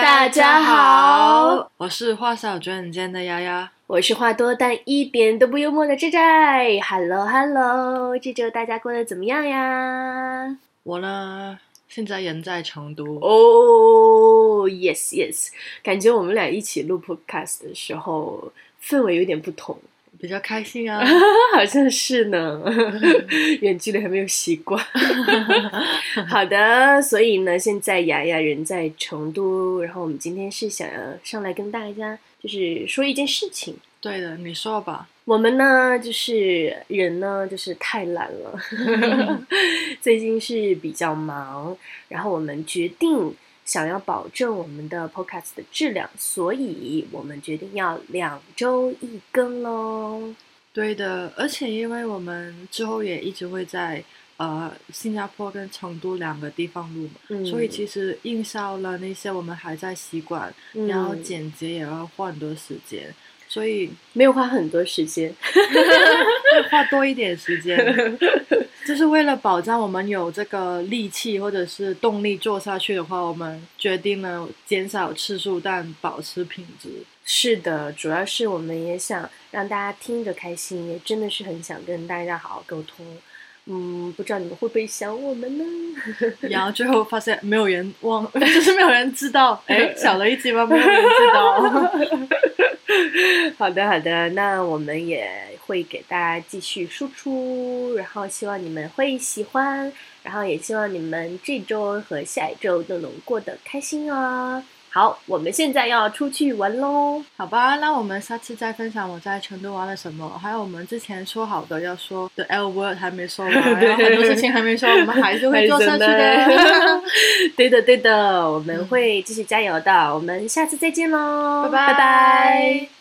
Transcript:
大家好，我是话少卷间的丫丫，我是话多但一点都不幽默的志仔。Hello Hello，这周大家过得怎么样呀？我呢，现在人在成都。哦、y e s Yes，感觉我们俩一起录 Podcast 的时候氛围有点不同，比较开心啊。好像是呢，远距离还没有习惯。好的，所以呢，现在雅雅人在成都，然后我们今天是想要上来跟大家就是说一件事情。对的，你说吧。我们呢，就是人呢，就是太懒了，最近是比较忙，然后我们决定想要保证我们的 podcast 的质量，所以我们决定要两周一更喽。对的，而且因为我们之后也一直会在呃新加坡跟成都两个地方录嘛，嗯。所以其实印销了那些我们还在习惯，嗯。然后剪辑也要花很多时间，所以没有花很多时间，会花多一点时间，就是为了保障我们有这个力气或者是动力做下去的话，我们决定了减少次数，但保持品质。是的，主要是我们也想让大家听着开心，也真的是很想跟大家好好沟通。嗯，不知道你们会不会想我们呢？然后最后发现没有人忘，就是没有人知道，哎，小了一集吗？没有人知道。好的，好的，那我们也会给大家继续输出，然后希望你们会喜欢，然后也希望你们这周和下一周都能过得开心哦。好，我们现在要出去玩喽。好吧，那我们下次再分享我在成都玩了什么，还有我们之前说好的要说的 L word 还没说完，然后很多事情还没说，我们还是会做下去的。对的，对的，我们会继续加油的。我们下次再见喽，拜拜拜拜